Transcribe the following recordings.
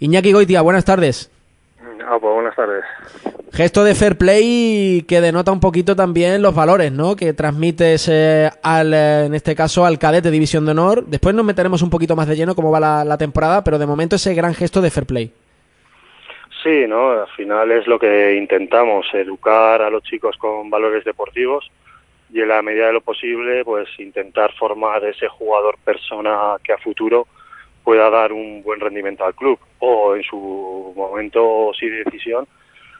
Iñaki Goitia, buenas tardes. Ah, pues buenas tardes. Gesto de fair play que denota un poquito también los valores, ¿no? Que transmites eh, al, eh, en este caso, al cadete División de Honor. Después nos meteremos un poquito más de lleno cómo va la, la temporada, pero de momento ese gran gesto de fair play. Sí, ¿no? Al final es lo que intentamos, educar a los chicos con valores deportivos y en la medida de lo posible, pues intentar formar ese jugador persona que a futuro pueda dar un buen rendimiento al club o en su momento, si de decisión,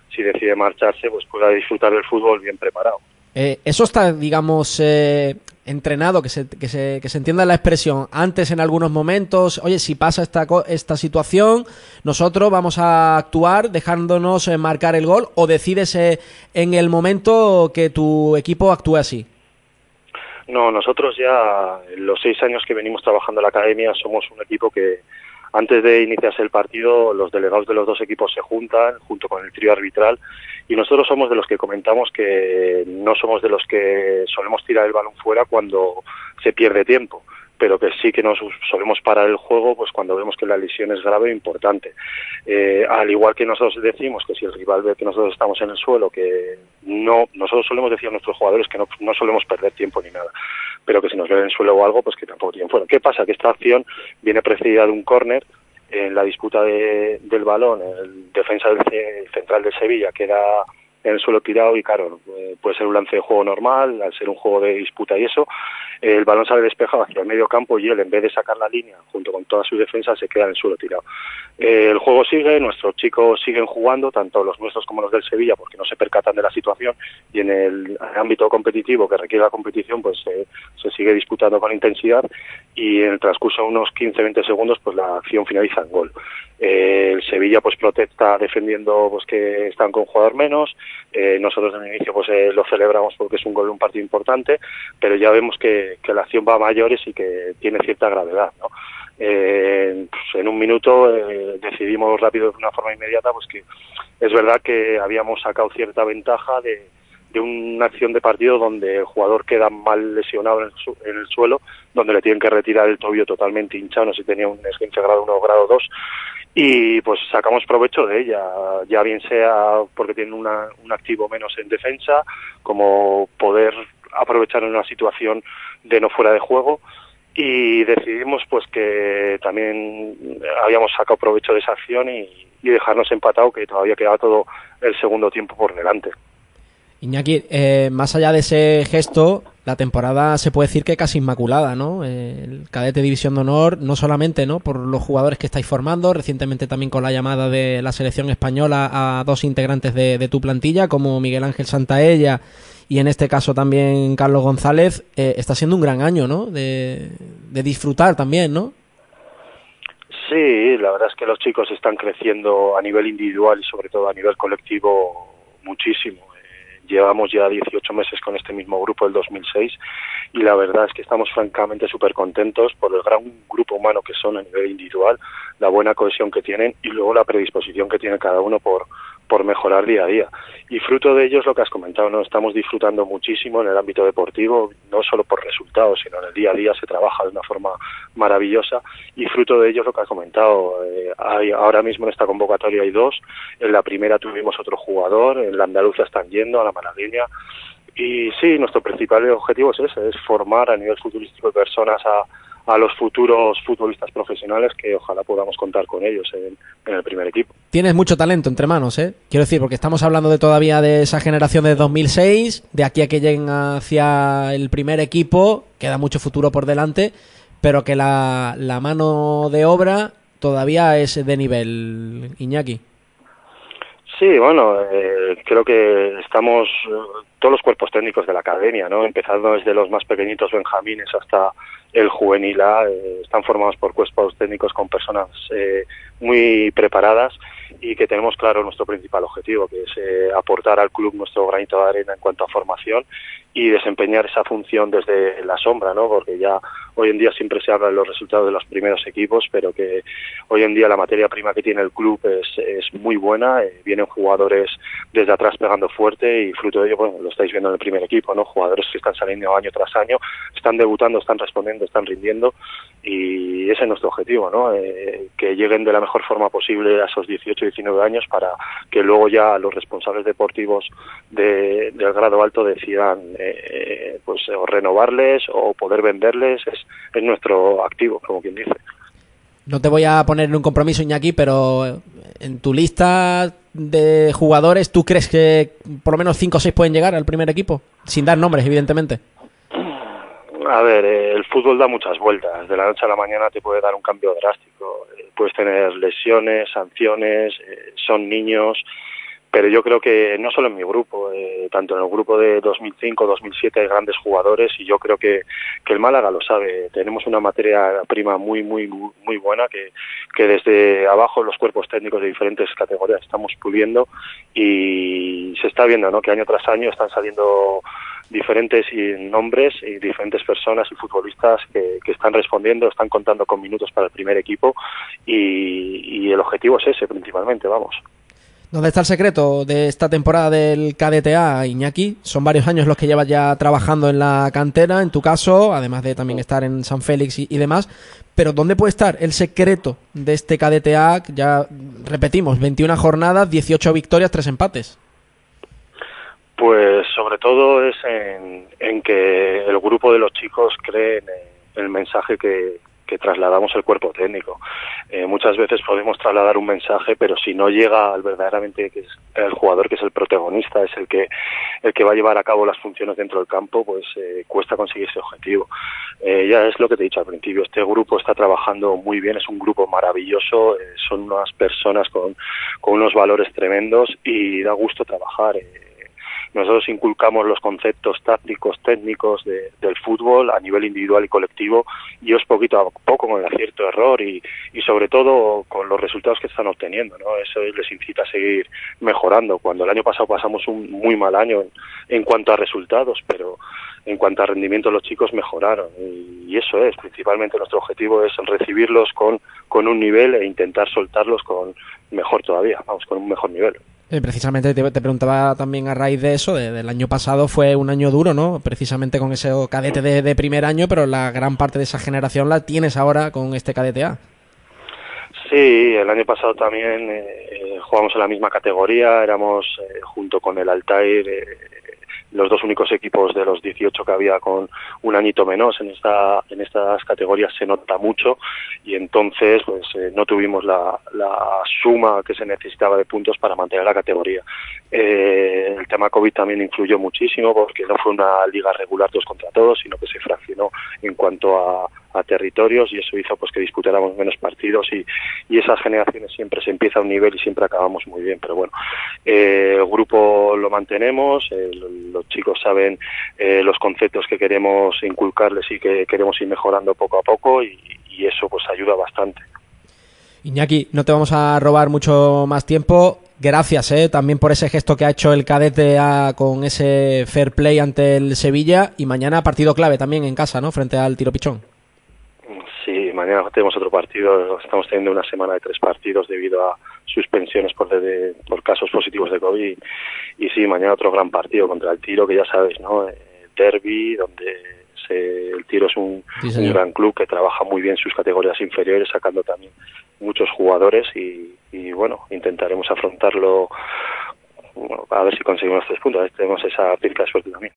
si decide marcharse, pues pueda disfrutar del fútbol bien preparado. Eh, eso está, digamos, eh, entrenado, que se, que, se, que se entienda la expresión. Antes, en algunos momentos, oye, si pasa esta, esta situación, nosotros vamos a actuar dejándonos eh, marcar el gol o decides eh, en el momento que tu equipo actúe así. No, nosotros ya en los seis años que venimos trabajando en la academia somos un equipo que antes de iniciarse el partido los delegados de los dos equipos se juntan junto con el trío arbitral y nosotros somos de los que comentamos que no somos de los que solemos tirar el balón fuera cuando se pierde tiempo pero que sí que nos solemos parar el juego pues cuando vemos que la lesión es grave e importante. Eh, al igual que nosotros decimos que si el rival ve que nosotros estamos en el suelo, que no, nosotros solemos decir a nuestros jugadores que no, no solemos perder tiempo ni nada, pero que si nos ven en el suelo o algo, pues que tampoco tienen fuera. ¿Qué pasa? Que esta acción viene precedida de un córner en la disputa de, del balón, el defensa del central de Sevilla queda en el suelo tirado y claro, eh, puede ser un lance de juego normal, al ser un juego de disputa y eso, el balón sale despejado hacia el medio campo y él en vez de sacar la línea junto con toda su defensa se queda en el suelo tirado. Eh, el juego sigue, nuestros chicos siguen jugando, tanto los nuestros como los del Sevilla, porque no se percatan de la situación y en el ámbito competitivo que requiere la competición, pues eh, se sigue disputando con intensidad y en el transcurso de unos 15-20 segundos, pues la acción finaliza en gol. El Sevilla pues protesta defendiendo pues que están con jugador menos. Eh, nosotros en el inicio pues eh, lo celebramos porque es un gol de un partido importante, pero ya vemos que, la acción va a mayores y que tiene cierta gravedad. ¿no? Eh, pues en un minuto eh, decidimos rápido de una forma inmediata pues que es verdad que habíamos sacado cierta ventaja de, una acción de partido donde el jugador queda mal lesionado en el, su en el, suelo, donde le tienen que retirar el tobillo totalmente hinchado, si tenía un esguince grado 1 o grado 2, y pues sacamos provecho de ella, ya bien sea porque tiene una, un activo menos en defensa, como poder aprovechar en una situación de no fuera de juego y decidimos pues que también habíamos sacado provecho de esa acción y, y dejarnos empatado que todavía quedaba todo el segundo tiempo por delante. Iñaki, eh, más allá de ese gesto, la temporada se puede decir que casi inmaculada, ¿no? El cadete División de Honor, no solamente, ¿no? Por los jugadores que estáis formando, recientemente también con la llamada de la selección española a dos integrantes de, tu plantilla, como Miguel Ángel Santaella y en este caso también Carlos González, eh, está siendo un gran año, ¿no? De disfrutar también, ¿no? Sí, la verdad es que los chicos están creciendo a nivel individual y sobre todo a nivel colectivo muchísimo llevamos ya 18 meses con este mismo grupo del 2006 y la verdad es que estamos francamente súper contentos por el gran grupo humano que son a nivel individual, la buena cohesión que tienen y luego la predisposición que tiene cada uno por, por mejorar día a día. Y fruto de ello es lo que has comentado, ¿no? Estamos disfrutando muchísimo en el ámbito deportivo, no solo por resultados, sino en el día a día se trabaja de una forma maravillosa y fruto de ello es lo que has comentado. Eh, hay, ahora mismo en esta convocatoria hay dos, en la primera tuvimos otro jugador, en la andaluza están yendo, a la malagueña, y sí, nuestro principal objetivo es ese, es formar a nivel futurístico de personas a, a los futuros futbolistas profesionales que ojalá podamos contar con ellos en, en, el primer equipo. Tienes mucho talento entre manos, ¿eh? Quiero decir, porque estamos hablando de todavía de esa generación de 2006, de aquí a que lleguen hacia el primer equipo, queda mucho futuro por delante, pero que la, la mano de obra todavía es de nivel, Iñaki. Sí, bueno, eh, creo que estamos todos los cuerpos técnicos de la academia, ¿no? Empezando desde los más pequeñitos benjamines hasta el juvenil A, eh, están formados por cuerpos técnicos con personas eh, muy preparadas y que tenemos claro nuestro principal objetivo, que es eh, aportar al club nuestro granito de arena en cuanto a formación y desempeñar esa función desde la sombra, ¿no? Porque ya hoy en día siempre se habla de los resultados de los primeros equipos, pero que hoy en día la materia prima que tiene el club es, es muy buena, eh, vienen jugadores desde atrás pegando fuerte y fruto de ello, bueno, lo estáis viendo en el primer equipo, ¿no? Jugadores que están saliendo año tras año, están debutando, están respondiendo, están rindiendo y ese es nuestro objetivo, ¿no? Eh, que lleguen de la mejor forma posible a esos 18, 19 años para que luego ya los responsables deportivos de, del grado alto decidan eh, pues o renovarles o poder venderles es, es nuestro activo, como quien dice. No te voy a poner en un compromiso, Iñaki, pero en tu lista de jugadores, ¿tú crees que por lo menos 5 o 6 pueden llegar al primer equipo? Sin dar nombres, evidentemente. A ver, eh, el fútbol da muchas vueltas. De la noche a la mañana te puede dar un cambio drástico. Eh, puedes tener lesiones, sanciones, eh, son niños pero yo creo que no solo en mi grupo, eh, tanto en el grupo de 2005-2007 hay grandes jugadores y yo creo que, que el Málaga lo sabe. Tenemos una materia prima muy, muy, muy buena que, que desde abajo los cuerpos técnicos de diferentes categorías estamos puliendo y se está viendo ¿no? que año tras año están saliendo diferentes nombres y diferentes personas y futbolistas que, que, están respondiendo, están contando con minutos para el primer equipo y, y el objetivo es ese principalmente, vamos. ¿Dónde está el secreto de esta temporada del KDTA, Iñaki? Son varios años los que llevas ya trabajando en la cantera, en tu caso, además de también estar en San Félix y, demás. Pero ¿dónde puede estar el secreto de este KDTA? Ya repetimos, 21 jornadas, 18 victorias, 3 empates. Pues sobre todo es en que el grupo de los chicos cree en el mensaje que, que trasladamos el cuerpo técnico. Eh, muchas veces podemos trasladar un mensaje, pero si no llega al verdaderamente que es el jugador que es el protagonista, es el que el que va a llevar a cabo las funciones dentro del campo, pues eh, cuesta conseguir ese objetivo. Eh, ya es lo que te he dicho al principio. Este grupo está trabajando muy bien, es un grupo maravilloso, eh, son unas personas con, con unos valores tremendos y da gusto trabajar. Nosotros inculcamos los conceptos tácticos, técnicos de, del fútbol a nivel individual y colectivo y es poquito a poco con el acierto error y, sobre todo con los resultados que están obteniendo, ¿no? Eso les incita a seguir mejorando. Cuando el año pasado pasamos un muy mal año en, cuanto a resultados, pero en cuanto a rendimiento los chicos mejoraron y, y eso es, principalmente nuestro objetivo es recibirlos con, con un nivel e intentar soltarlos con mejor todavía, vamos, con un mejor nivel. Eh, precisamente te, preguntaba también a raíz de eso, de, del año pasado fue un año duro, ¿no? Precisamente con ese cadete de, primer año, pero la gran parte de esa generación la tienes ahora con este cadete A. Sí, el año pasado también eh, jugamos en la misma categoría, éramos eh, junto con el Altair eh, los dos únicos equipos de los 18 que había con un añito menos. En esta en estas categorías se nota mucho y entonces pues eh, no tuvimos la, la suma que se necesitaba de puntos para mantener la categoría. Eh, el tema COVID también influyó muchísimo porque no fue una liga regular todos contra todos sino que se fraccionó en cuanto a territorios y eso hizo pues que disputáramos menos partidos y, y esas generaciones siempre se empieza a un nivel y siempre acabamos muy bien pero bueno eh, el grupo lo mantenemos eh, los chicos saben eh, los conceptos que queremos inculcarles y que queremos ir mejorando poco a poco y, y eso pues ayuda bastante Iñaki, no te vamos a robar mucho más tiempo. Gracias eh, también por ese gesto que ha hecho el cadete a, con ese fair play ante el Sevilla y mañana partido clave también en casa, ¿no? Frente al Tiro Pichón. Mañana tenemos otro partido. Estamos teniendo una semana de tres partidos debido a suspensiones por, de, por casos positivos de COVID. Y sí, mañana otro gran partido contra el Tiro, que ya sabéis, ¿no? Derby, donde se, el Tiro es un, sí, un, gran club que trabaja muy bien sus categorías inferiores, sacando también muchos jugadores y, y bueno, intentaremos afrontarlo bueno, a ver si conseguimos tres puntos. A ver, tenemos esa pirca de suerte también.